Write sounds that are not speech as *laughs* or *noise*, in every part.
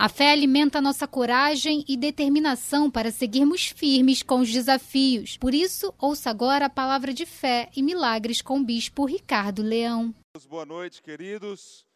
A fé alimenta nossa coragem e determinação para seguirmos firmes com os desafios. Por isso, ouça agora a palavra de fé e milagres com o bispo Ricardo Leão. Boa noite, queridos.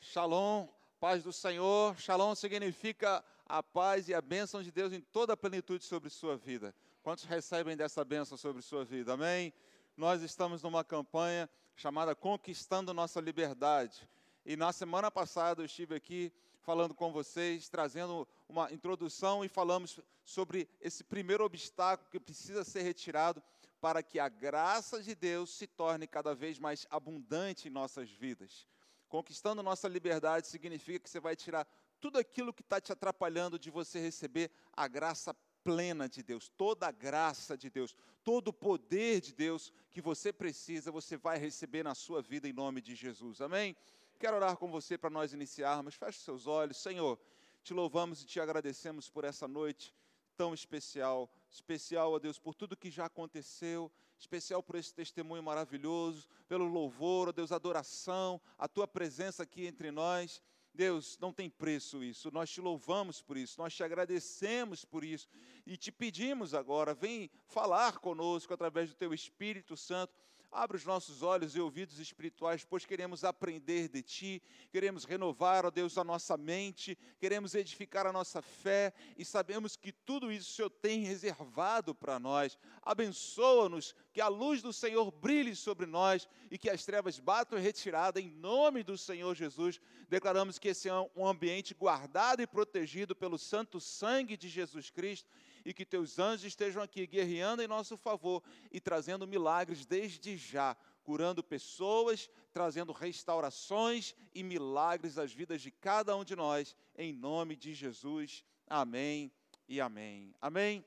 Shalom, paz do Senhor. Shalom significa a paz e a bênção de Deus em toda a plenitude sobre sua vida. Quantos recebem dessa bênção sobre sua vida? Amém? Nós estamos numa campanha chamada Conquistando Nossa Liberdade. E na semana passada eu estive aqui falando com vocês, trazendo uma introdução e falamos sobre esse primeiro obstáculo que precisa ser retirado para que a graça de Deus se torne cada vez mais abundante em nossas vidas. Conquistando nossa liberdade significa que você vai tirar tudo aquilo que está te atrapalhando de você receber a graça plena de Deus, toda a graça de Deus, todo o poder de Deus que você precisa, você vai receber na sua vida em nome de Jesus. Amém? Quero orar com você para nós iniciarmos. Feche seus olhos. Senhor, te louvamos e te agradecemos por essa noite tão especial. Especial, ó Deus, por tudo que já aconteceu. Especial por esse testemunho maravilhoso, pelo louvor, ó Deus, adoração, a tua presença aqui entre nós. Deus, não tem preço isso. Nós te louvamos por isso, nós te agradecemos por isso e te pedimos agora, vem falar conosco através do teu Espírito Santo Abre os nossos olhos e ouvidos espirituais, pois queremos aprender de Ti, queremos renovar, ó Deus, a nossa mente, queremos edificar a nossa fé e sabemos que tudo isso o Senhor tem reservado para nós. Abençoa-nos, que a luz do Senhor brilhe sobre nós e que as trevas batam retirada em nome do Senhor Jesus. Declaramos que esse é um ambiente guardado e protegido pelo santo sangue de Jesus Cristo e que teus anjos estejam aqui guerreando em nosso favor e trazendo milagres desde já, curando pessoas, trazendo restaurações e milagres às vidas de cada um de nós, em nome de Jesus. Amém e amém. Amém.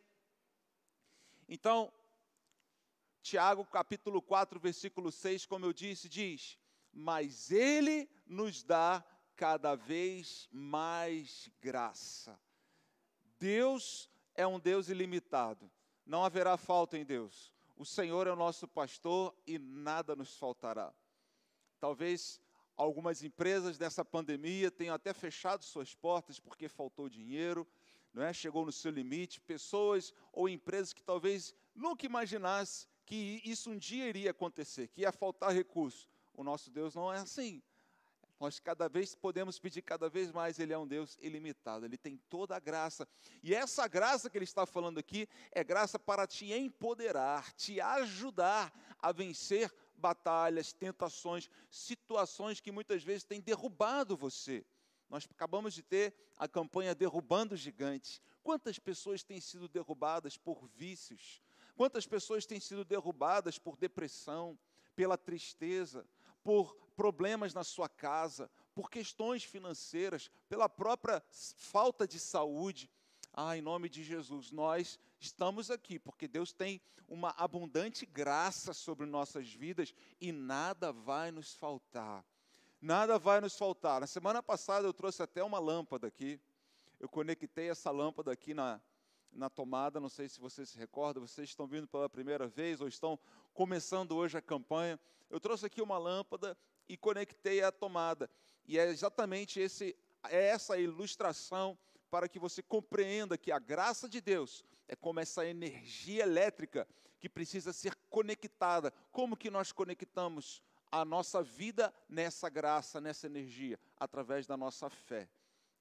Então, Tiago capítulo 4, versículo 6, como eu disse, diz: Mas Ele nos dá cada vez mais graça. Deus é um Deus ilimitado. Não haverá falta em Deus. O Senhor é o nosso pastor e nada nos faltará. Talvez algumas empresas dessa pandemia tenham até fechado suas portas porque faltou dinheiro, não é? chegou no seu limite. Pessoas ou empresas que talvez nunca imaginasse que isso um dia iria acontecer, que ia faltar recurso. O nosso Deus não é assim. Nós cada vez podemos pedir cada vez mais, Ele é um Deus ilimitado, Ele tem toda a graça. E essa graça que Ele está falando aqui é graça para te empoderar, te ajudar a vencer batalhas, tentações, situações que muitas vezes têm derrubado você. Nós acabamos de ter a campanha Derrubando Gigantes. Quantas pessoas têm sido derrubadas por vícios? Quantas pessoas têm sido derrubadas por depressão, pela tristeza, por problemas na sua casa, por questões financeiras, pela própria falta de saúde. Ah, em nome de Jesus, nós estamos aqui porque Deus tem uma abundante graça sobre nossas vidas e nada vai nos faltar. Nada vai nos faltar. Na semana passada eu trouxe até uma lâmpada aqui. Eu conectei essa lâmpada aqui na, na tomada. Não sei se vocês se recordam, vocês estão vindo pela primeira vez ou estão começando hoje a campanha. Eu trouxe aqui uma lâmpada e conectei a tomada. E é exatamente esse, é essa ilustração para que você compreenda que a graça de Deus é como essa energia elétrica que precisa ser conectada. Como que nós conectamos a nossa vida nessa graça, nessa energia? Através da nossa fé.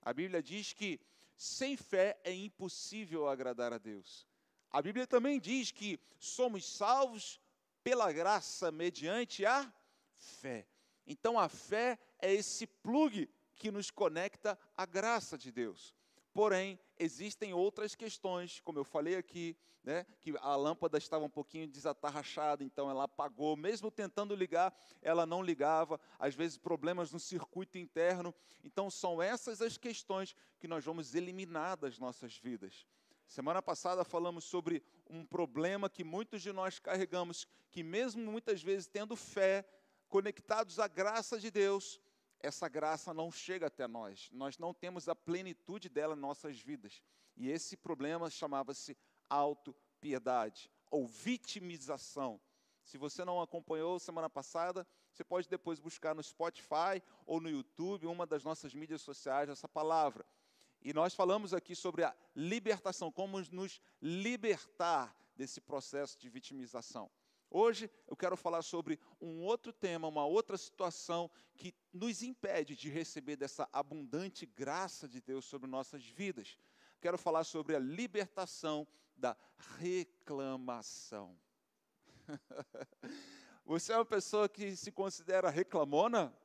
A Bíblia diz que sem fé é impossível agradar a Deus. A Bíblia também diz que somos salvos pela graça mediante a fé. Então a fé é esse plug que nos conecta à graça de Deus. Porém, existem outras questões, como eu falei aqui, né, que a lâmpada estava um pouquinho desatarrachada, então ela apagou, mesmo tentando ligar, ela não ligava, às vezes problemas no circuito interno. Então, são essas as questões que nós vamos eliminar das nossas vidas. Semana passada falamos sobre um problema que muitos de nós carregamos, que mesmo muitas vezes tendo fé, conectados à graça de Deus, essa graça não chega até nós. Nós não temos a plenitude dela em nossas vidas. E esse problema chamava-se autopiedade ou vitimização. Se você não acompanhou semana passada, você pode depois buscar no Spotify ou no YouTube, uma das nossas mídias sociais, essa palavra. E nós falamos aqui sobre a libertação, como nos libertar desse processo de vitimização. Hoje eu quero falar sobre um outro tema, uma outra situação que nos impede de receber dessa abundante graça de Deus sobre nossas vidas. Quero falar sobre a libertação da reclamação. *laughs* Você é uma pessoa que se considera reclamona?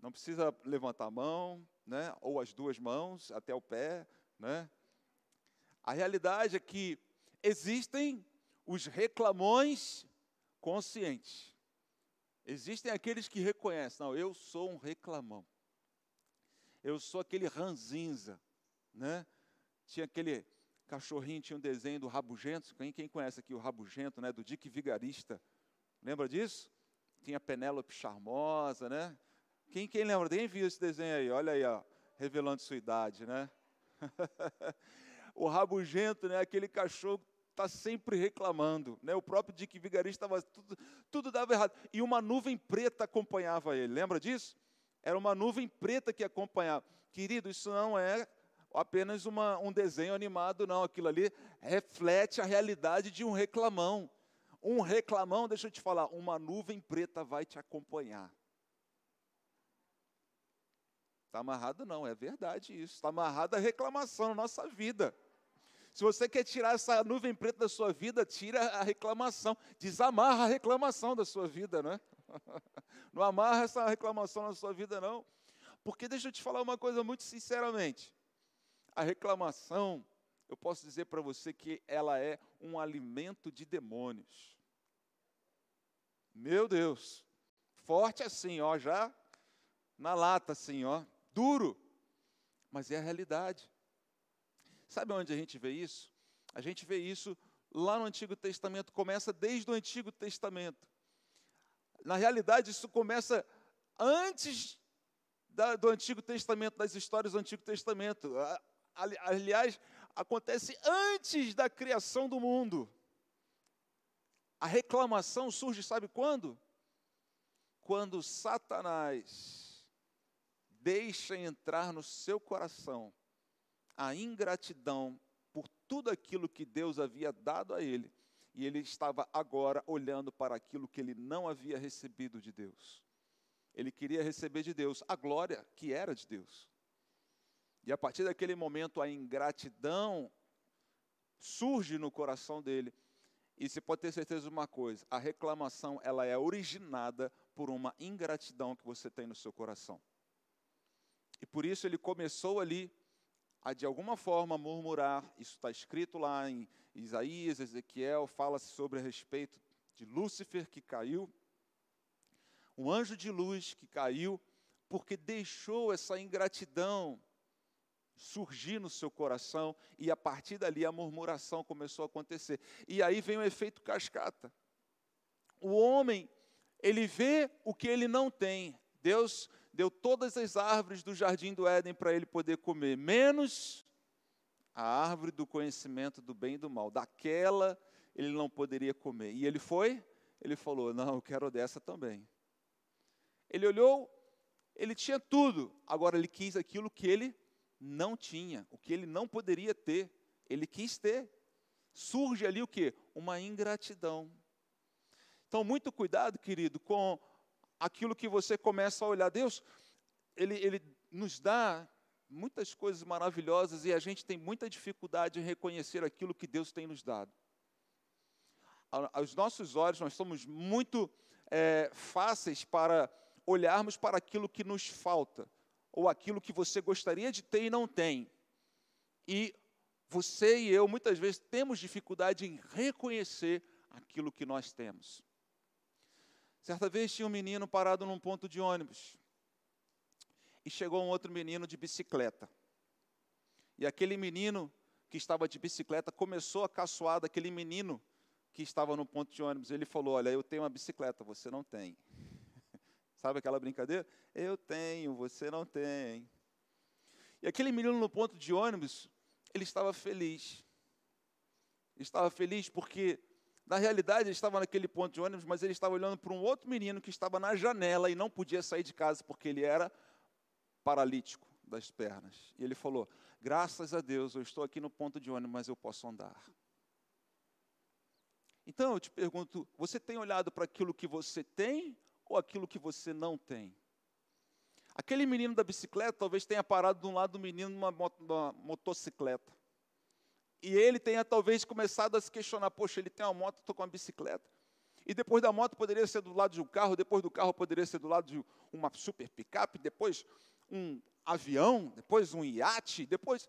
Não precisa levantar a mão, né? ou as duas mãos até o pé. Né? A realidade é que existem os reclamões conscientes. Existem aqueles que reconhecem, não, eu sou um reclamão. Eu sou aquele ranzinza, né? Tinha aquele cachorrinho, tinha um desenho do Rabugento, quem, quem conhece aqui o Rabugento, né? Do Dick Vigarista. Lembra disso? Tinha Penélope Charmosa, né? Quem, quem lembra? Quem viu esse desenho aí? Olha aí, ó, revelando sua idade, né? *laughs* o Rabugento, né? Aquele cachorro está sempre reclamando. Né? O próprio Dick Vigarista estava. Tudo, tudo dava errado. E uma nuvem preta acompanhava ele. Lembra disso? Era uma nuvem preta que acompanhava. Querido, isso não é apenas uma, um desenho animado, não. Aquilo ali reflete a realidade de um reclamão. Um reclamão, deixa eu te falar, uma nuvem preta vai te acompanhar. Está amarrado, não, é verdade isso. Está amarrado a reclamação na nossa vida. Se você quer tirar essa nuvem preta da sua vida, tira a reclamação, desamarra a reclamação da sua vida, né? *laughs* Não amarra essa reclamação na sua vida, não. Porque deixa eu te falar uma coisa muito sinceramente. A reclamação, eu posso dizer para você que ela é um alimento de demônios. Meu Deus, forte assim, ó, já na lata assim, ó, duro, mas é a realidade. Sabe onde a gente vê isso? A gente vê isso lá no Antigo Testamento, começa desde o Antigo Testamento. Na realidade, isso começa antes da, do Antigo Testamento, das histórias do Antigo Testamento. Aliás, acontece antes da criação do mundo. A reclamação surge, sabe quando? Quando Satanás deixa entrar no seu coração a ingratidão por tudo aquilo que Deus havia dado a ele, e ele estava agora olhando para aquilo que ele não havia recebido de Deus. Ele queria receber de Deus a glória que era de Deus. E a partir daquele momento a ingratidão surge no coração dele. E você pode ter certeza de uma coisa, a reclamação ela é originada por uma ingratidão que você tem no seu coração. E por isso ele começou ali a de alguma forma murmurar. Isso está escrito lá em Isaías, Ezequiel, fala-se sobre a respeito de Lúcifer que caiu, um anjo de luz que caiu, porque deixou essa ingratidão surgir no seu coração e a partir dali a murmuração começou a acontecer. E aí vem o efeito cascata. O homem, ele vê o que ele não tem. Deus deu todas as árvores do jardim do Éden para ele poder comer, menos a árvore do conhecimento do bem e do mal. Daquela ele não poderia comer. E ele foi, ele falou: Não, eu quero dessa também. Ele olhou, ele tinha tudo, agora ele quis aquilo que ele não tinha, o que ele não poderia ter, ele quis ter. Surge ali o que? Uma ingratidão. Então, muito cuidado, querido, com aquilo que você começa a olhar. Deus, ele, ele nos dá muitas coisas maravilhosas e a gente tem muita dificuldade em reconhecer aquilo que Deus tem nos dado. Aos nossos olhos, nós somos muito é, fáceis para olharmos para aquilo que nos falta, ou aquilo que você gostaria de ter e não tem. E você e eu, muitas vezes, temos dificuldade em reconhecer aquilo que nós temos. Certa vez tinha um menino parado num ponto de ônibus. E chegou um outro menino de bicicleta. E aquele menino que estava de bicicleta começou a caçoar daquele menino que estava no ponto de ônibus. Ele falou: Olha, eu tenho uma bicicleta, você não tem. *laughs* Sabe aquela brincadeira? Eu tenho, você não tem. E aquele menino no ponto de ônibus, ele estava feliz. Ele estava feliz porque na realidade, ele estava naquele ponto de ônibus, mas ele estava olhando para um outro menino que estava na janela e não podia sair de casa porque ele era paralítico, das pernas. E ele falou: Graças a Deus, eu estou aqui no ponto de ônibus, mas eu posso andar. Então eu te pergunto: você tem olhado para aquilo que você tem ou aquilo que você não tem? Aquele menino da bicicleta talvez tenha parado de um lado do menino numa, motocicleta. E ele tenha talvez começado a se questionar: poxa, ele tem uma moto, estou com uma bicicleta. E depois da moto poderia ser do lado de um carro, depois do carro poderia ser do lado de uma super picape, depois um avião, depois um iate, depois.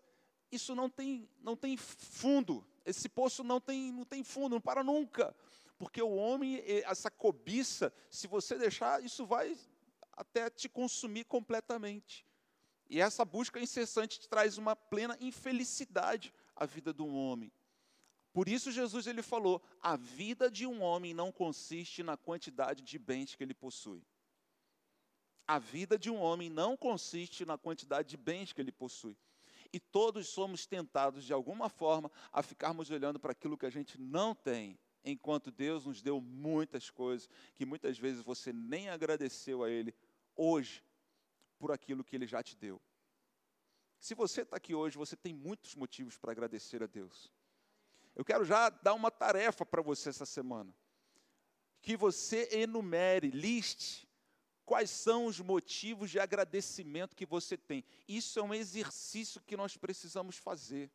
Isso não tem, não tem fundo. Esse poço não tem, não tem fundo, não para nunca. Porque o homem, essa cobiça, se você deixar, isso vai até te consumir completamente. E essa busca incessante traz uma plena infelicidade à vida de um homem. Por isso Jesus ele falou: a vida de um homem não consiste na quantidade de bens que ele possui. A vida de um homem não consiste na quantidade de bens que ele possui. E todos somos tentados, de alguma forma, a ficarmos olhando para aquilo que a gente não tem, enquanto Deus nos deu muitas coisas, que muitas vezes você nem agradeceu a Ele hoje por aquilo que Ele já te deu. Se você está aqui hoje, você tem muitos motivos para agradecer a Deus. Eu quero já dar uma tarefa para você essa semana. Que você enumere, liste quais são os motivos de agradecimento que você tem. Isso é um exercício que nós precisamos fazer.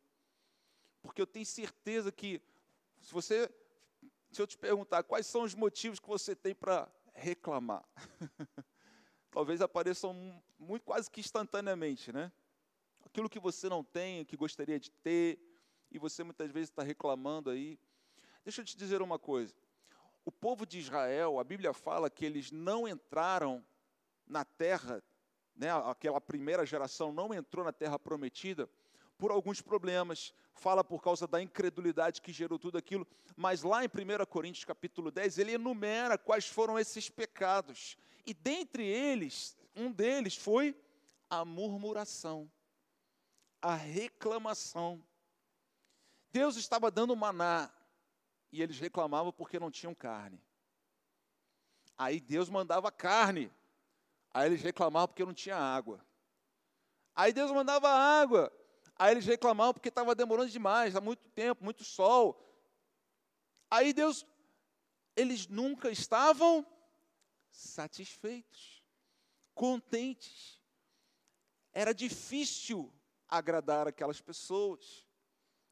Porque eu tenho certeza que, se você, se eu te perguntar quais são os motivos que você tem para reclamar, *laughs* talvez apareçam muito, quase que instantaneamente, né? Aquilo que você não tem, que gostaria de ter, e você muitas vezes está reclamando aí. Deixa eu te dizer uma coisa. O povo de Israel, a Bíblia fala que eles não entraram na terra, né, aquela primeira geração não entrou na terra prometida por alguns problemas, fala por causa da incredulidade que gerou tudo aquilo, mas lá em 1 Coríntios capítulo 10, ele enumera quais foram esses pecados. E dentre eles, um deles foi a murmuração, a reclamação. Deus estava dando maná, e eles reclamavam porque não tinham carne. Aí Deus mandava carne. Aí eles reclamavam porque não tinha água. Aí Deus mandava água. Aí eles reclamavam porque estava demorando demais, há muito tempo, muito sol. Aí Deus, eles nunca estavam satisfeitos, contentes. Era difícil agradar aquelas pessoas.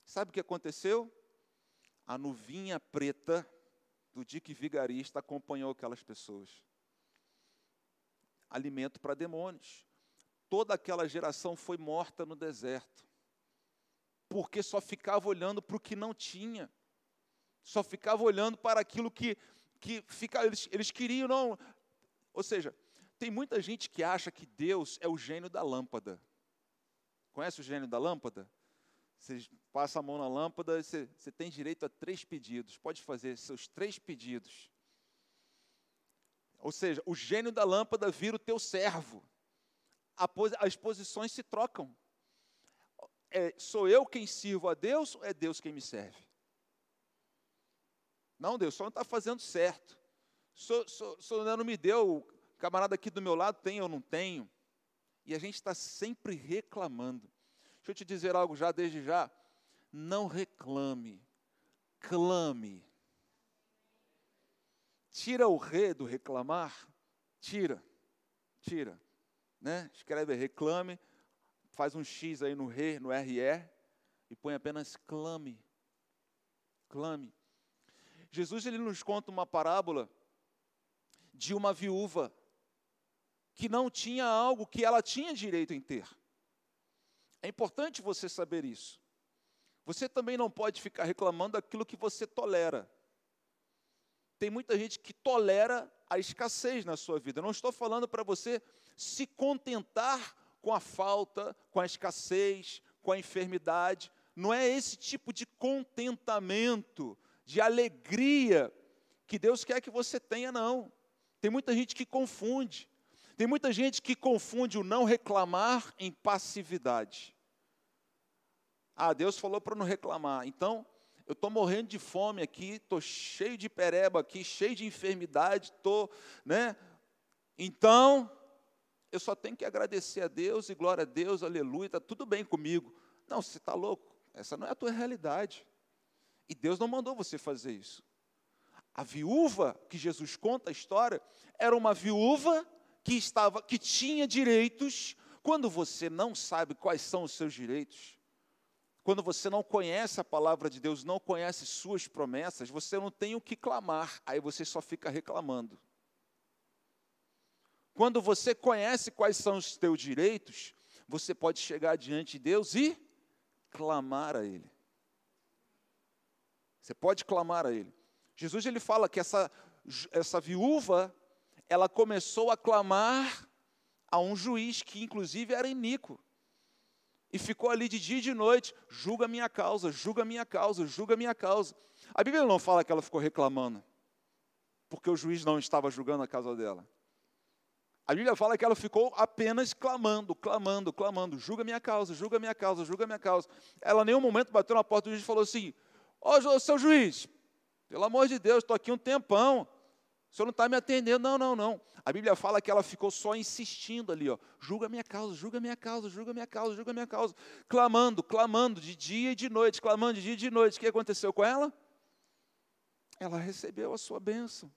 Sabe o que aconteceu? a nuvinha preta do Dick Vigarista acompanhou aquelas pessoas. Alimento para demônios. Toda aquela geração foi morta no deserto, porque só ficava olhando para o que não tinha, só ficava olhando para aquilo que, que fica, eles, eles queriam, não. Ou seja, tem muita gente que acha que Deus é o gênio da lâmpada. Conhece o gênio da lâmpada? Você passa a mão na lâmpada, você, você tem direito a três pedidos. Pode fazer seus três pedidos. Ou seja, o gênio da lâmpada vira o teu servo. As posições se trocam. É, sou eu quem sirvo a Deus ou é Deus quem me serve? Não, Deus, só não está fazendo certo. Só não me deu, o camarada aqui do meu lado tem ou não tenho. E a gente está sempre reclamando. Deixa eu te dizer algo já desde já. Não reclame, clame. Tira o re do reclamar, tira, tira. Né? Escreve reclame, faz um X aí no re, no RE, e põe apenas clame. Clame. Jesus ele nos conta uma parábola de uma viúva que não tinha algo que ela tinha direito em ter. É importante você saber isso. Você também não pode ficar reclamando daquilo que você tolera. Tem muita gente que tolera a escassez na sua vida. Eu não estou falando para você se contentar com a falta, com a escassez, com a enfermidade. Não é esse tipo de contentamento, de alegria que Deus quer que você tenha, não. Tem muita gente que confunde. Tem muita gente que confunde o não reclamar em passividade. Ah, Deus falou para não reclamar. Então, eu estou morrendo de fome aqui, estou cheio de pereba aqui, cheio de enfermidade, estou, né? Então, eu só tenho que agradecer a Deus e glória a Deus, aleluia, está tudo bem comigo. Não, você está louco, essa não é a tua realidade. E Deus não mandou você fazer isso. A viúva que Jesus conta a história era uma viúva que estava que tinha direitos. Quando você não sabe quais são os seus direitos, quando você não conhece a palavra de Deus, não conhece suas promessas, você não tem o que clamar, aí você só fica reclamando. Quando você conhece quais são os teus direitos, você pode chegar diante de Deus e clamar a Ele. Você pode clamar a Ele. Jesus ele fala que essa, essa viúva, ela começou a clamar a um juiz que inclusive era iníquo. E ficou ali de dia e de noite, julga minha causa, julga minha causa, julga minha causa. A Bíblia não fala que ela ficou reclamando, porque o juiz não estava julgando a causa dela. A Bíblia fala que ela ficou apenas clamando, clamando, clamando, julga minha causa, julga minha causa, julga minha causa. Ela em nenhum momento bateu na porta do juiz e falou assim: Ó, oh, seu juiz, pelo amor de Deus, estou aqui um tempão. O senhor não está me atendendo. Não, não, não. A Bíblia fala que ela ficou só insistindo ali, ó. Julga minha causa, julga minha causa, julga minha causa, julga minha causa. Clamando, clamando de dia e de noite, clamando de dia e de noite. O que aconteceu com ela? Ela recebeu a sua bênção.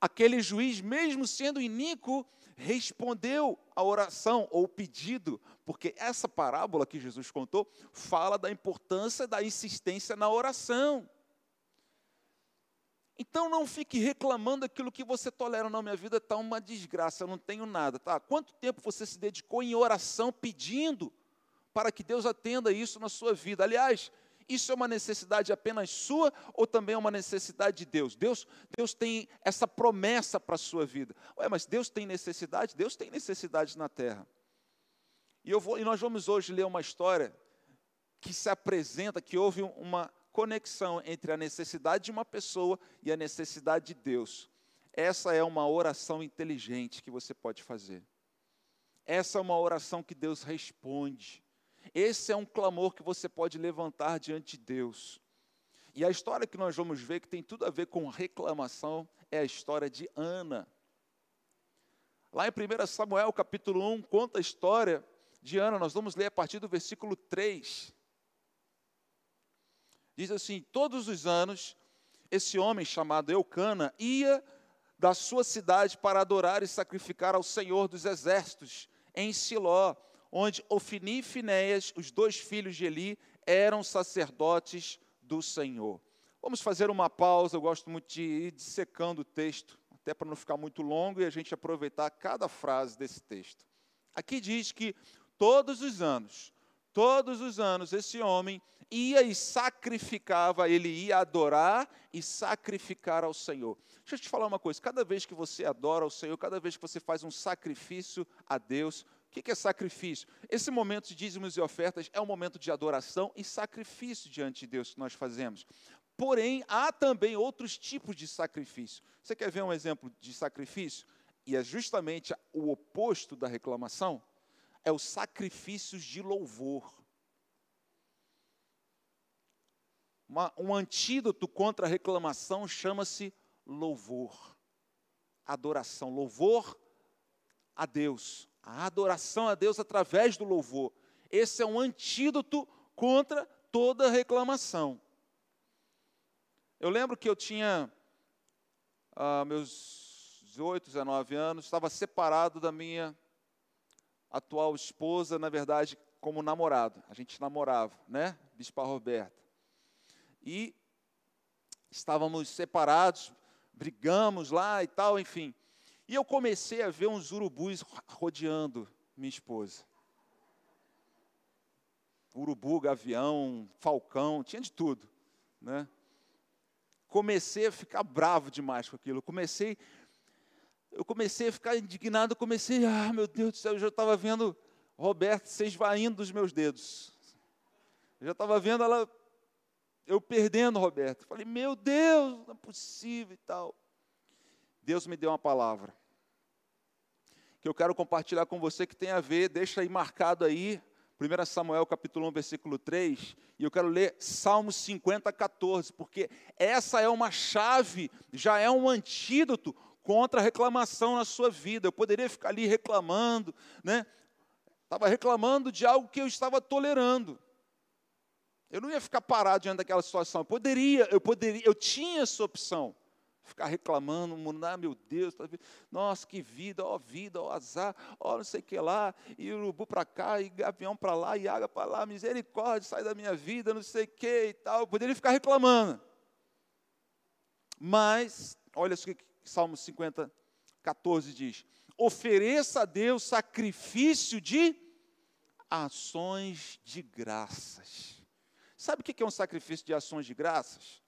Aquele juiz, mesmo sendo iníquo, respondeu a oração ou pedido, porque essa parábola que Jesus contou fala da importância da insistência na oração. Então não fique reclamando aquilo que você tolera. Não, minha vida está uma desgraça, eu não tenho nada. Tá? Quanto tempo você se dedicou em oração pedindo para que Deus atenda isso na sua vida? Aliás, isso é uma necessidade apenas sua ou também é uma necessidade de Deus? Deus, Deus tem essa promessa para a sua vida. Ué, mas Deus tem necessidade? Deus tem necessidade na terra. E, eu vou, e nós vamos hoje ler uma história que se apresenta, que houve uma conexão entre a necessidade de uma pessoa e a necessidade de Deus. Essa é uma oração inteligente que você pode fazer. Essa é uma oração que Deus responde. Esse é um clamor que você pode levantar diante de Deus. E a história que nós vamos ver, que tem tudo a ver com reclamação, é a história de Ana. Lá em 1 Samuel, capítulo 1, conta a história de Ana. Nós vamos ler a partir do versículo 3. Diz assim: Todos os anos, esse homem chamado Eucana ia da sua cidade para adorar e sacrificar ao Senhor dos Exércitos, em Siló, onde Ofini e Finéias, os dois filhos de Eli, eram sacerdotes do Senhor. Vamos fazer uma pausa, eu gosto muito de ir dissecando o texto, até para não ficar muito longo e a gente aproveitar cada frase desse texto. Aqui diz que todos os anos, todos os anos, esse homem ia e sacrificava, ele ia adorar e sacrificar ao Senhor. Deixa eu te falar uma coisa: cada vez que você adora ao Senhor, cada vez que você faz um sacrifício a Deus, o que é sacrifício? Esse momento de dízimos e ofertas é um momento de adoração e sacrifício diante de Deus que nós fazemos. Porém, há também outros tipos de sacrifício. Você quer ver um exemplo de sacrifício? E é justamente o oposto da reclamação? É os sacrifícios de louvor. Uma, um antídoto contra a reclamação chama-se louvor. Adoração, louvor a Deus. A adoração a Deus através do louvor. Esse é um antídoto contra toda reclamação. Eu lembro que eu tinha ah, meus 18, 19 anos, estava separado da minha atual esposa, na verdade, como namorado. A gente namorava, né? Bispa Roberta e estávamos separados, brigamos lá e tal, enfim. E eu comecei a ver uns urubus rodeando minha esposa. Urubu, gavião, falcão, tinha de tudo, né? Comecei a ficar bravo demais com aquilo. Comecei, eu comecei a ficar indignado. Comecei, ah, meu Deus do céu, eu já estava vendo Roberto se esvaindo dos meus dedos. Eu já estava vendo ela eu perdendo, Roberto. Falei, meu Deus, não é possível e tal. Deus me deu uma palavra que eu quero compartilhar com você que tem a ver, deixa aí marcado aí, 1 Samuel capítulo 1, versículo 3, e eu quero ler Salmos 50, 14, porque essa é uma chave, já é um antídoto contra a reclamação na sua vida. Eu poderia ficar ali reclamando, né? Estava reclamando de algo que eu estava tolerando. Eu não ia ficar parado diante daquela situação. Eu poderia, eu poderia, eu tinha essa opção. Ficar reclamando, ah, meu Deus, tá nossa, que vida, ó vida, ó azar, ó não sei o que lá, e urubu para cá, e gavião para lá, e água para lá, misericórdia, sai da minha vida, não sei o que e tal. Eu poderia ficar reclamando. Mas, olha o que Salmo 50, 14 diz: ofereça a Deus sacrifício de ações de graças. Sabe o que é um sacrifício de ações de graças?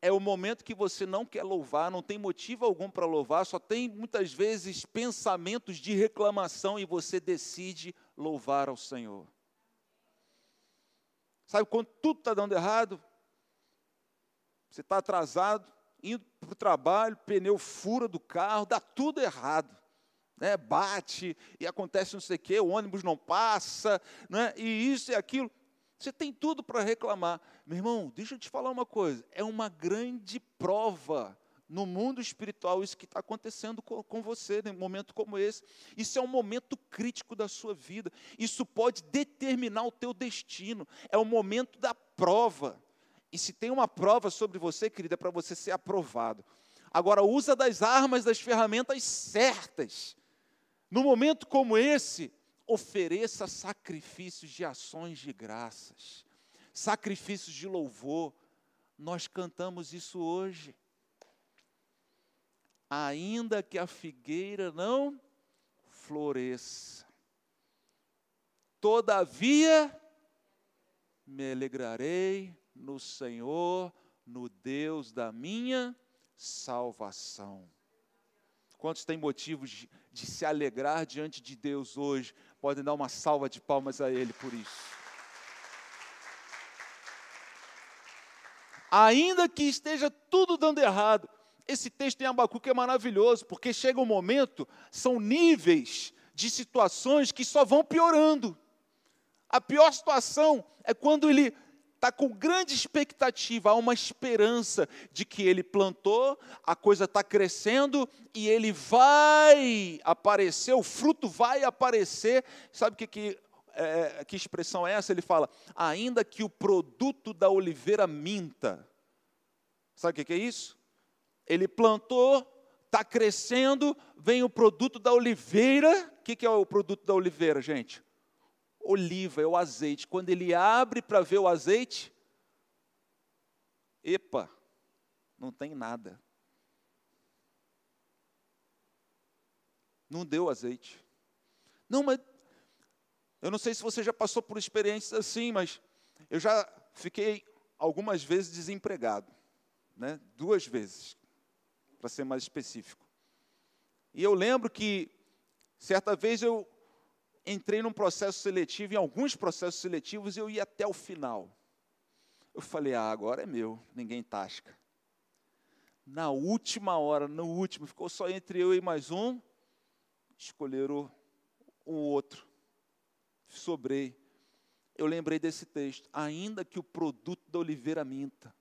É o momento que você não quer louvar, não tem motivo algum para louvar, só tem muitas vezes pensamentos de reclamação e você decide louvar ao Senhor. Sabe quando tudo está dando errado? Você está atrasado, indo para o trabalho, pneu fura do carro, dá tudo errado. Né? Bate e acontece não sei o quê, o ônibus não passa, né? e isso e aquilo. Você tem tudo para reclamar. Meu irmão, deixa eu te falar uma coisa: é uma grande prova no mundo espiritual isso que está acontecendo com, com você num momento como esse. Isso é um momento crítico da sua vida. Isso pode determinar o teu destino. É o momento da prova. E se tem uma prova sobre você, querida, é para você ser aprovado. Agora, usa das armas, das ferramentas certas. No momento como esse, ofereça sacrifícios de ações de graças, sacrifícios de louvor. Nós cantamos isso hoje. Ainda que a figueira não floresça, todavia me alegrarei no Senhor, no Deus da minha salvação. Quantos têm motivos de, se alegrar diante de Deus hoje? Podem dar uma salva de palmas a Ele por isso. Ainda que esteja tudo dando errado, esse texto em Abacuque é maravilhoso, porque chega um momento, são níveis de situações que só vão piorando. A pior situação é quando ele está com grande expectativa, há uma esperança de que ele plantou, a coisa está crescendo e ele vai aparecer, o fruto vai aparecer. Sabe que, que, é, que expressão é essa? Ele fala, ainda que o produto da oliveira minta. Sabe o que, que é isso? Ele plantou, está crescendo, vem o produto da oliveira. O que, que é o produto da oliveira, gente? Oliva, é o azeite. Quando ele abre para ver o azeite, epa, não tem nada. Não deu azeite. Não, mas eu não sei se você já passou por experiências assim, mas eu já fiquei algumas vezes desempregado, né? Duas vezes, para ser mais específico. E eu lembro que certa vez eu entrei num processo seletivo, em alguns processos seletivos eu ia até o final. Eu falei, ah, agora é meu, ninguém tasca. Na última hora, no último, ficou só entre eu e mais um, escolheram o outro. Sobrei. Eu lembrei desse texto, ainda que o produto da oliveira minta.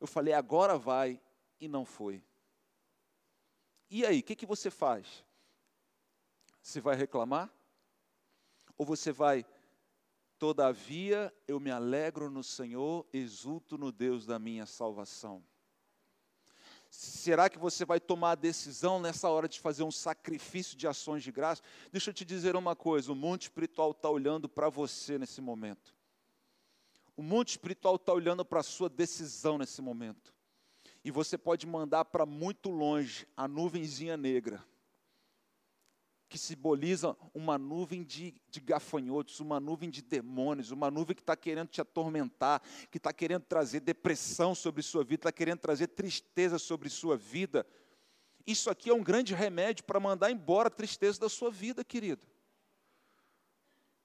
Eu falei, agora vai, e não foi. E aí, o que, que você faz? Você vai reclamar? Ou você vai, todavia eu me alegro no Senhor, exulto no Deus da minha salvação? Será que você vai tomar a decisão nessa hora de fazer um sacrifício de ações de graça? Deixa eu te dizer uma coisa: o mundo espiritual está olhando para você nesse momento. O mundo espiritual está olhando para a sua decisão nesse momento. E você pode mandar para muito longe a nuvenzinha negra que simboliza uma nuvem de, de gafanhotos, uma nuvem de demônios, uma nuvem que está querendo te atormentar, que está querendo trazer depressão sobre sua vida, está querendo trazer tristeza sobre sua vida. Isso aqui é um grande remédio para mandar embora a tristeza da sua vida, querido.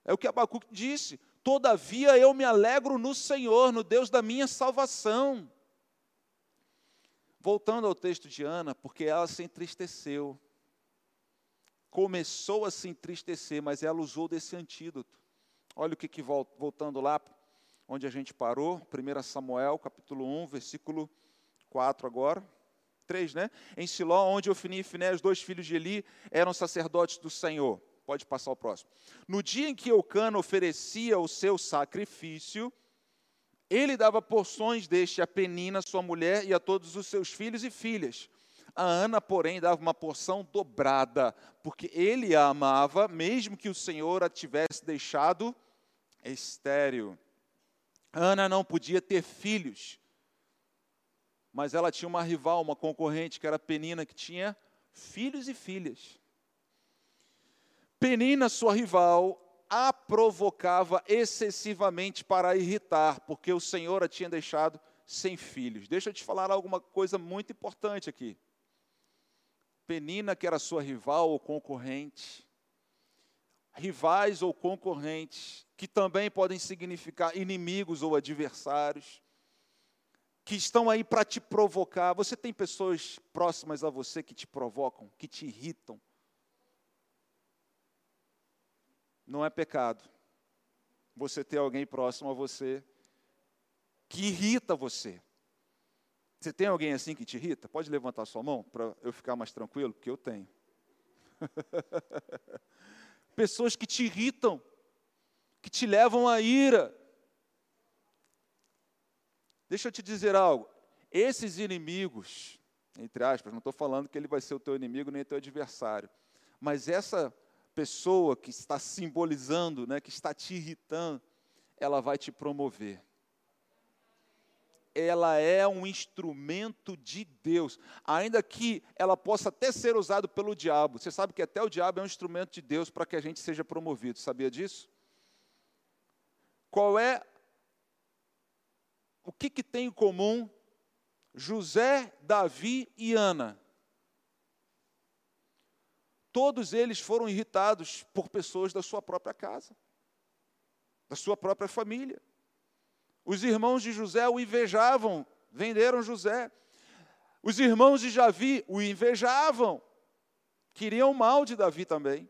É o que Abacuque disse: Todavia eu me alegro no Senhor, no Deus da minha salvação. Voltando ao texto de Ana, porque ela se entristeceu começou a se entristecer, mas ela usou desse antídoto. Olha o que, que voltando lá, onde a gente parou, 1 Samuel, capítulo 1, versículo 4 agora. 3, né? Em Siló, onde Ofni e Finé, os dois filhos de Eli, eram sacerdotes do Senhor. Pode passar o próximo. No dia em que Eucana oferecia o seu sacrifício, ele dava porções deste a Penina, sua mulher, e a todos os seus filhos e filhas. A Ana, porém, dava uma porção dobrada, porque ele a amava, mesmo que o Senhor a tivesse deixado estéril. Ana não podia ter filhos, mas ela tinha uma rival, uma concorrente, que era Penina, que tinha filhos e filhas. Penina, sua rival, a provocava excessivamente para irritar, porque o Senhor a tinha deixado sem filhos. Deixa eu te falar alguma coisa muito importante aqui. Penina, que era sua rival ou concorrente, rivais ou concorrentes, que também podem significar inimigos ou adversários, que estão aí para te provocar. Você tem pessoas próximas a você que te provocam, que te irritam. Não é pecado você ter alguém próximo a você que irrita você. Você tem alguém assim que te irrita? Pode levantar sua mão para eu ficar mais tranquilo, porque eu tenho. *laughs* Pessoas que te irritam, que te levam à ira. Deixa eu te dizer algo. Esses inimigos, entre aspas, não estou falando que ele vai ser o teu inimigo nem o teu adversário, mas essa pessoa que está simbolizando, né, que está te irritando, ela vai te promover ela é um instrumento de Deus, ainda que ela possa até ser usada pelo diabo. Você sabe que até o diabo é um instrumento de Deus para que a gente seja promovido, sabia disso? Qual é o que, que tem em comum José, Davi e Ana? Todos eles foram irritados por pessoas da sua própria casa, da sua própria família. Os irmãos de José o invejavam, venderam José. Os irmãos de Javi o invejavam, queriam o mal de Davi também.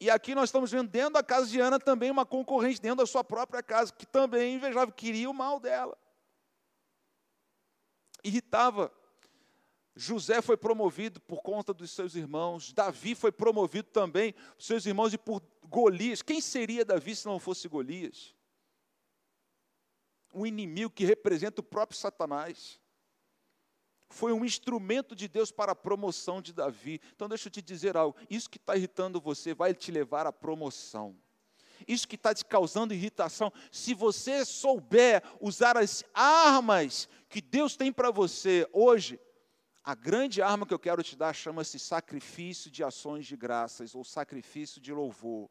E aqui nós estamos vendo dentro da casa de Ana também uma concorrente dentro da sua própria casa, que também invejava, queria o mal dela. Irritava. José foi promovido por conta dos seus irmãos, Davi foi promovido também por seus irmãos e por Golias. Quem seria Davi se não fosse Golias? Um inimigo que representa o próprio Satanás. Foi um instrumento de Deus para a promoção de Davi. Então, deixa eu te dizer algo: isso que está irritando você vai te levar à promoção. Isso que está te causando irritação, se você souber usar as armas que Deus tem para você hoje, a grande arma que eu quero te dar chama-se sacrifício de ações de graças ou sacrifício de louvor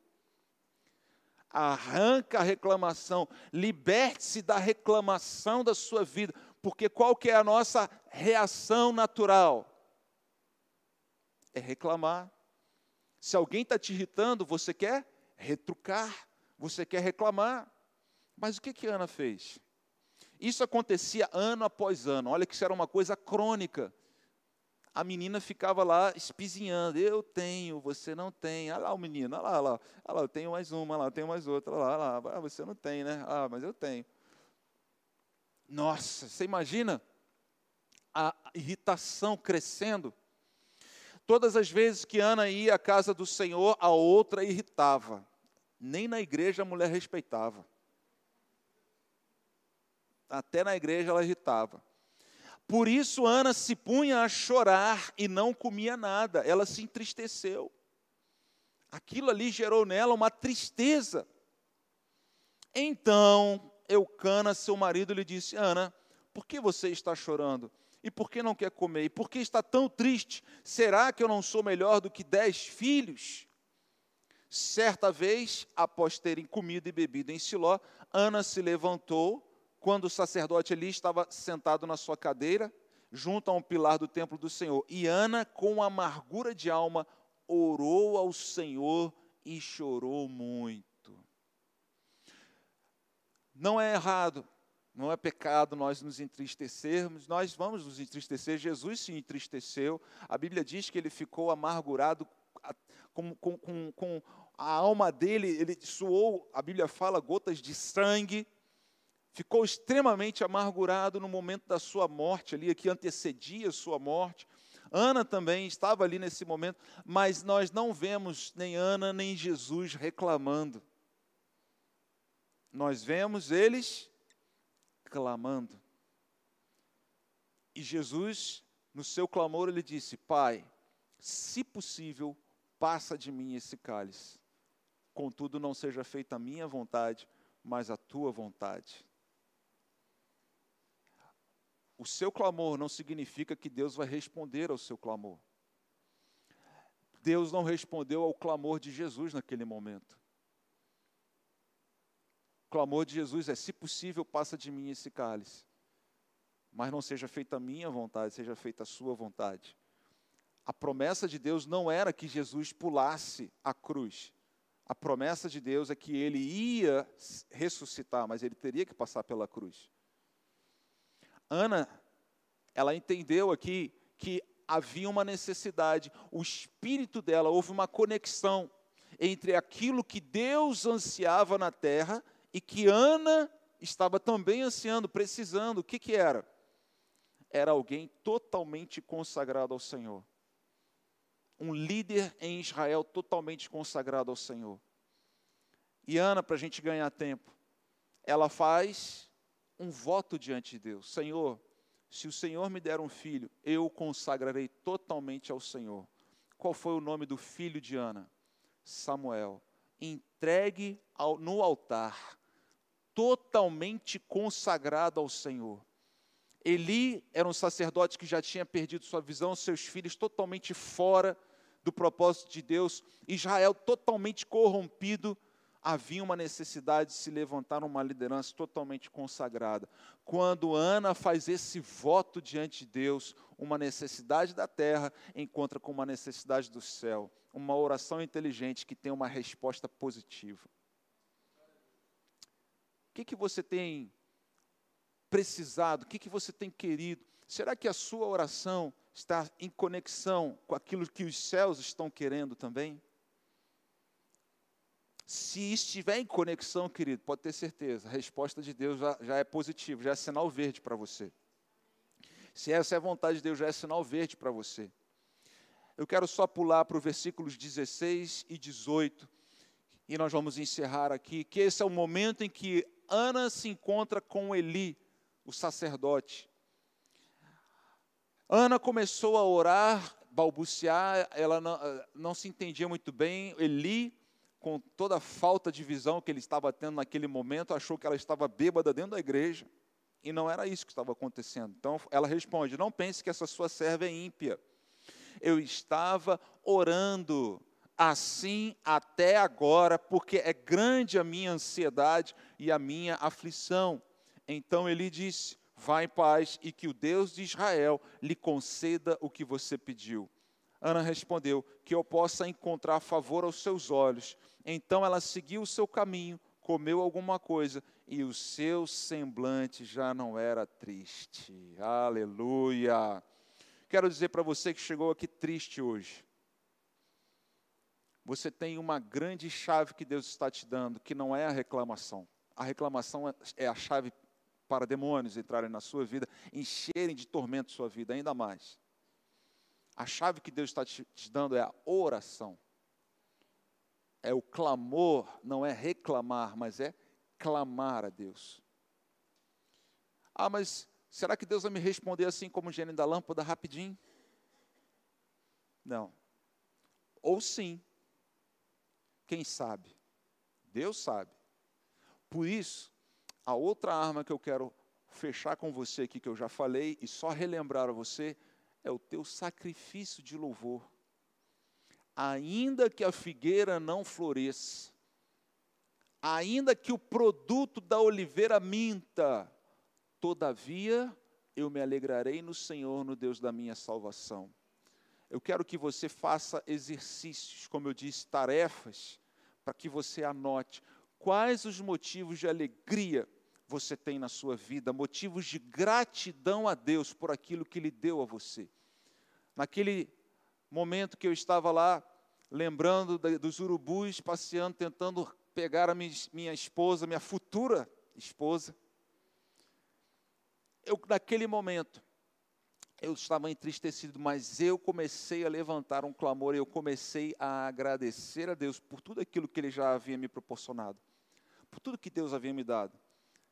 arranca a reclamação, liberte-se da reclamação da sua vida, porque qual que é a nossa reação natural? É reclamar. Se alguém está te irritando, você quer retrucar, você quer reclamar. Mas o que que Ana fez? Isso acontecia ano após ano. Olha que isso era uma coisa crônica a menina ficava lá espizinhando. Eu tenho, você não tem. Olha lá o menino, olha lá, olha lá, olha lá eu tenho mais uma, olha lá, eu tenho mais outra, olha lá, olha lá. Ah, você não tem, né? Ah, mas eu tenho. Nossa, você imagina a irritação crescendo? Todas as vezes que Ana ia à casa do Senhor, a outra irritava. Nem na igreja a mulher respeitava. Até na igreja ela irritava. Por isso Ana se punha a chorar e não comia nada, ela se entristeceu. Aquilo ali gerou nela uma tristeza. Então Eucana, seu marido, lhe disse: Ana, por que você está chorando? E por que não quer comer? E por que está tão triste? Será que eu não sou melhor do que dez filhos? Certa vez, após terem comido e bebido em Siló, Ana se levantou quando o sacerdote ali estava sentado na sua cadeira, junto a um pilar do templo do Senhor. E Ana, com amargura de alma, orou ao Senhor e chorou muito. Não é errado, não é pecado nós nos entristecermos, nós vamos nos entristecer. Jesus se entristeceu, a Bíblia diz que ele ficou amargurado com, com, com, com a alma dele, ele suou, a Bíblia fala, gotas de sangue ficou extremamente amargurado no momento da sua morte, ali que antecedia a sua morte. Ana também estava ali nesse momento, mas nós não vemos nem Ana nem Jesus reclamando. Nós vemos eles clamando. E Jesus, no seu clamor, ele disse: Pai, se possível, passa de mim esse cálice. Contudo, não seja feita a minha vontade, mas a tua vontade. O seu clamor não significa que Deus vai responder ao seu clamor. Deus não respondeu ao clamor de Jesus naquele momento. O clamor de Jesus é: se possível, passa de mim esse cálice. Mas não seja feita a minha vontade, seja feita a sua vontade. A promessa de Deus não era que Jesus pulasse a cruz. A promessa de Deus é que ele ia ressuscitar, mas ele teria que passar pela cruz. Ana, ela entendeu aqui que havia uma necessidade, o espírito dela, houve uma conexão entre aquilo que Deus ansiava na terra e que Ana estava também ansiando, precisando. O que, que era? Era alguém totalmente consagrado ao Senhor um líder em Israel totalmente consagrado ao Senhor. E Ana, para a gente ganhar tempo, ela faz um voto diante de Deus: Senhor, se o Senhor me der um filho, eu o consagrarei totalmente ao Senhor. Qual foi o nome do filho de Ana? Samuel. Entregue ao, no altar, totalmente consagrado ao Senhor. Eli era um sacerdote que já tinha perdido sua visão, seus filhos totalmente fora do propósito de Deus, Israel totalmente corrompido, havia uma necessidade de se levantar uma liderança totalmente consagrada. Quando Ana faz esse voto diante de Deus, uma necessidade da terra encontra com uma necessidade do céu, uma oração inteligente que tem uma resposta positiva. O que, que você tem precisado? O que, que você tem querido? Será que a sua oração está em conexão com aquilo que os céus estão querendo também? Se estiver em conexão, querido, pode ter certeza, a resposta de Deus já, já é positiva, já é sinal verde para você. Se essa é a vontade de Deus, já é sinal verde para você. Eu quero só pular para os versículos 16 e 18, e nós vamos encerrar aqui, que esse é o momento em que Ana se encontra com Eli, o sacerdote. Ana começou a orar, balbuciar, ela não, eh, não, se entendia muito bem. Eli, com toda a falta de visão que ele estava tendo naquele momento, achou que ela estava bêbada dentro da igreja. E não era isso que estava acontecendo. Então ela responde: Não pense que essa sua serva é ímpia. Eu estava orando assim até agora, porque é grande a minha ansiedade e a minha aflição. Então ele disse: Vá em paz e que o Deus de Israel lhe conceda o que você pediu. Ana respondeu: Que eu possa encontrar favor aos seus olhos. Então ela seguiu o seu caminho, comeu alguma coisa e o seu semblante já não era triste. Aleluia. Quero dizer para você que chegou aqui triste hoje. Você tem uma grande chave que Deus está te dando, que não é a reclamação. A reclamação é a chave para demônios entrarem na sua vida, encherem de tormento sua vida ainda mais. A chave que Deus está te, te dando é a oração. É o clamor, não é reclamar, mas é clamar a Deus. Ah, mas será que Deus vai me responder assim como o gênio da lâmpada, rapidinho? Não. Ou sim. Quem sabe? Deus sabe. Por isso, a outra arma que eu quero fechar com você aqui, que eu já falei, e só relembrar a você, é o teu sacrifício de louvor. Ainda que a figueira não floresça, ainda que o produto da oliveira minta, todavia eu me alegrarei no Senhor, no Deus da minha salvação. Eu quero que você faça exercícios, como eu disse, tarefas, para que você anote quais os motivos de alegria você tem na sua vida, motivos de gratidão a Deus por aquilo que Ele deu a você. Naquele momento que eu estava lá, lembrando dos urubus, passeando, tentando pegar a minha esposa, minha futura esposa, eu naquele momento, eu estava entristecido, mas eu comecei a levantar um clamor eu comecei a agradecer a Deus por tudo aquilo que Ele já havia me proporcionado, por tudo que Deus havia me dado.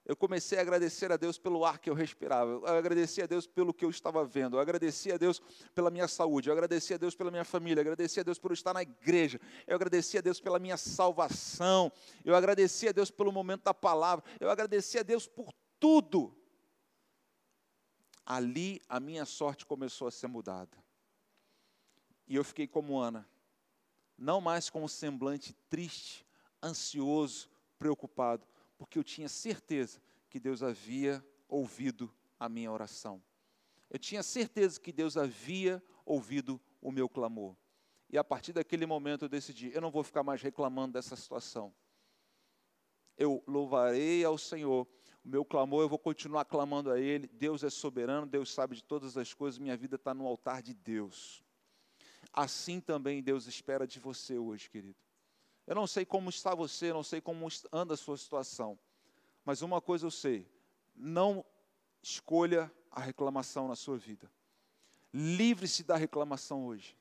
Eu comecei a agradecer a Deus pelo ar que eu respirava, eu agradeci a Deus pelo que eu estava vendo, eu agradeci a Deus pela minha saúde, eu agradeci a Deus pela minha família, eu agradeci a Deus por estar na igreja, eu agradeci a Deus pela minha salvação, eu agradeci a Deus pelo momento da palavra, eu agradeci a Deus por tudo. Ali a minha sorte começou a ser mudada. E eu fiquei como Ana, não mais com um semblante triste, ansioso, preocupado, porque eu tinha certeza que Deus havia ouvido a minha oração. Eu tinha certeza que Deus havia ouvido o meu clamor. E a partir daquele momento eu decidi: eu não vou ficar mais reclamando dessa situação. Eu louvarei ao Senhor, o meu clamor eu vou continuar clamando a Ele. Deus é soberano, Deus sabe de todas as coisas, minha vida está no altar de Deus. Assim também Deus espera de você hoje, querido. Eu não sei como está você, não sei como anda a sua situação, mas uma coisa eu sei: não escolha a reclamação na sua vida. Livre-se da reclamação hoje.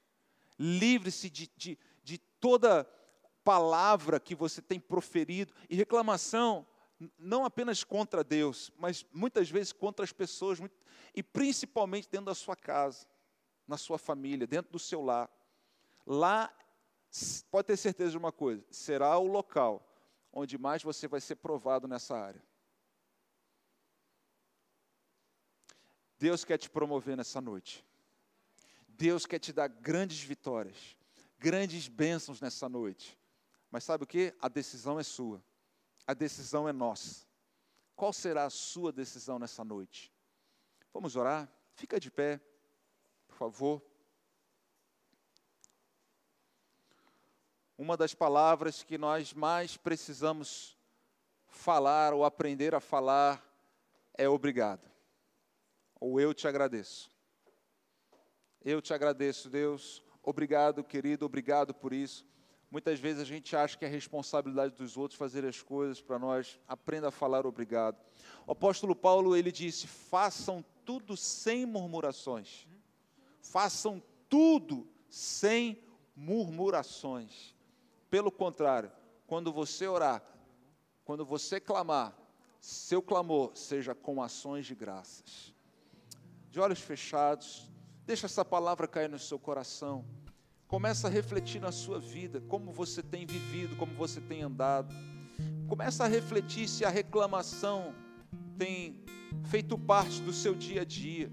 Livre-se de, de, de toda palavra que você tem proferido. E reclamação não apenas contra Deus, mas muitas vezes contra as pessoas, e principalmente dentro da sua casa, na sua família, dentro do seu lar. Lá pode ter certeza de uma coisa: será o local onde mais você vai ser provado nessa área. Deus quer te promover nessa noite. Deus quer te dar grandes vitórias, grandes bênçãos nessa noite. Mas sabe o que? A decisão é sua. A decisão é nossa. Qual será a sua decisão nessa noite? Vamos orar? Fica de pé, por favor. Uma das palavras que nós mais precisamos falar ou aprender a falar é obrigado. Ou eu te agradeço. Eu te agradeço, Deus. Obrigado, querido, obrigado por isso. Muitas vezes a gente acha que é responsabilidade dos outros fazer as coisas para nós. Aprenda a falar obrigado. O apóstolo Paulo, ele disse: "Façam tudo sem murmurações. Façam tudo sem murmurações. Pelo contrário, quando você orar, quando você clamar, seu clamor seja com ações de graças. De olhos fechados, deixa essa palavra cair no seu coração. Começa a refletir na sua vida, como você tem vivido, como você tem andado. Começa a refletir se a reclamação tem feito parte do seu dia a dia.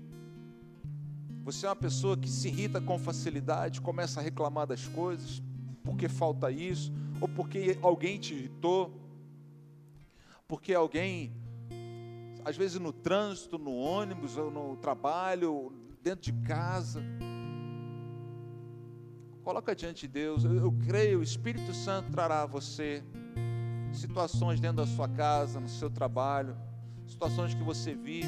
Você é uma pessoa que se irrita com facilidade, começa a reclamar das coisas, porque falta isso, ou porque alguém te irritou, porque alguém, às vezes no trânsito, no ônibus, ou no trabalho, dentro de casa. Coloca diante de Deus, eu, eu creio, o Espírito Santo trará a você situações dentro da sua casa, no seu trabalho, situações que você vive,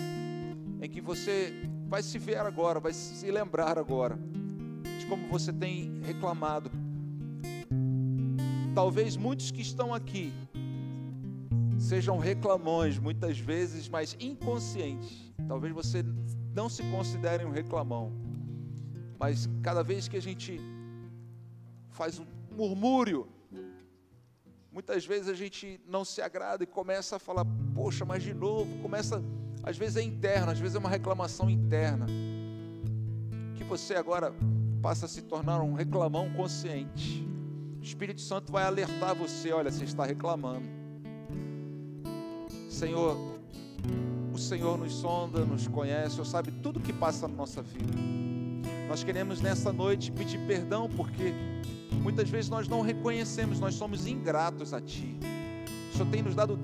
em que você vai se ver agora, vai se lembrar agora de como você tem reclamado Talvez muitos que estão aqui sejam reclamões, muitas vezes, mas inconscientes. Talvez você não se considere um reclamão, mas cada vez que a gente faz um murmúrio, muitas vezes a gente não se agrada e começa a falar, poxa, mas de novo, começa, às vezes é interno, às vezes é uma reclamação interna. Que você agora passa a se tornar um reclamão consciente. O Espírito Santo vai alertar você: olha, você está reclamando. Senhor, o Senhor nos sonda, nos conhece, o sabe tudo que passa na nossa vida. Nós queremos nessa noite pedir perdão porque muitas vezes nós não reconhecemos, nós somos ingratos a Ti. O Senhor tem nos dado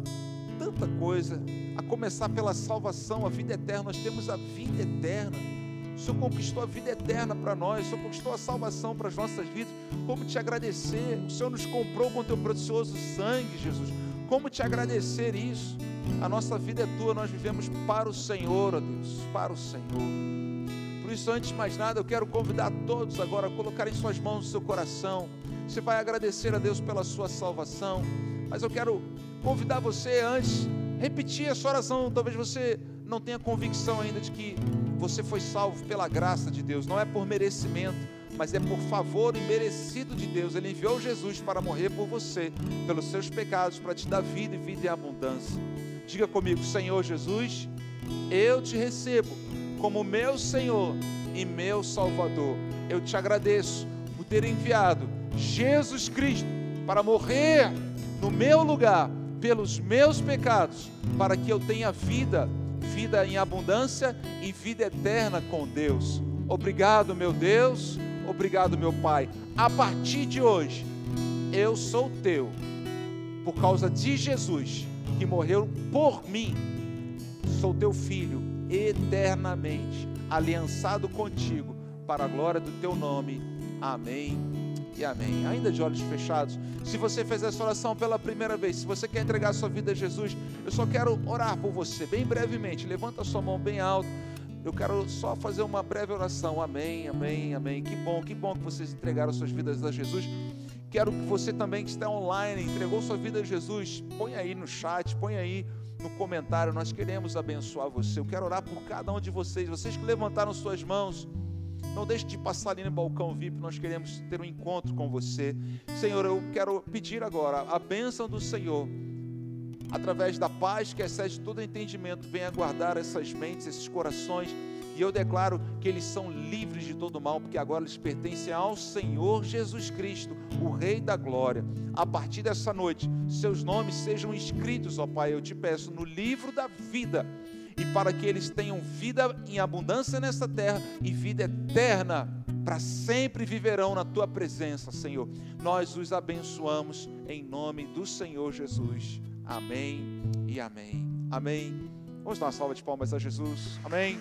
tanta coisa, a começar pela salvação, a vida eterna. Nós temos a vida eterna. O Senhor conquistou a vida eterna para nós, o Senhor conquistou a salvação para as nossas vidas. Como te agradecer? O Senhor nos comprou com teu precioso sangue, Jesus. Como te agradecer isso? A nossa vida é tua, nós vivemos para o Senhor, ó Deus, para o Senhor. Por isso, antes de mais nada, eu quero convidar todos agora a colocarem suas mãos no seu coração. Você vai agradecer a Deus pela sua salvação, mas eu quero convidar você antes repetir essa oração. Talvez você não tem a convicção ainda de que você foi salvo pela graça de Deus, não é por merecimento, mas é por favor imerecido de Deus. Ele enviou Jesus para morrer por você, pelos seus pecados, para te dar vida e vida em abundância. Diga comigo, Senhor Jesus, eu te recebo como meu Senhor e meu Salvador. Eu te agradeço por ter enviado Jesus Cristo para morrer no meu lugar pelos meus pecados, para que eu tenha vida, vida em abundância e vida eterna com Deus. Obrigado, meu Deus, obrigado, meu Pai. A partir de hoje, eu sou teu, por causa de Jesus, que morreu por mim. Sou teu filho eternamente, aliançado contigo, para a glória do teu nome. Amém e amém. Ainda de olhos fechados, se você fez essa oração pela primeira vez, se você quer entregar sua vida a Jesus, eu só quero orar por você, bem brevemente. Levanta sua mão bem alto. Eu quero só fazer uma breve oração. Amém, amém, amém. Que bom, que bom que vocês entregaram suas vidas a Jesus. Quero que você também que está online, entregou sua vida a Jesus, põe aí no chat, põe aí no comentário. Nós queremos abençoar você. Eu quero orar por cada um de vocês. Vocês que levantaram suas mãos. Não deixe de passar ali no balcão VIP, nós queremos ter um encontro com você. Senhor, eu quero pedir agora a bênção do Senhor, através da paz que excede todo entendimento, venha guardar essas mentes, esses corações. E eu declaro que eles são livres de todo mal, porque agora eles pertencem ao Senhor Jesus Cristo, o Rei da Glória. A partir dessa noite, seus nomes sejam escritos, ó Pai, eu te peço, no livro da vida e para que eles tenham vida em abundância nesta terra e vida eterna, para sempre viverão na tua presença, Senhor. Nós os abençoamos em nome do Senhor Jesus. Amém e amém. Amém. Vamos dar uma salva de palmas a Jesus. Amém.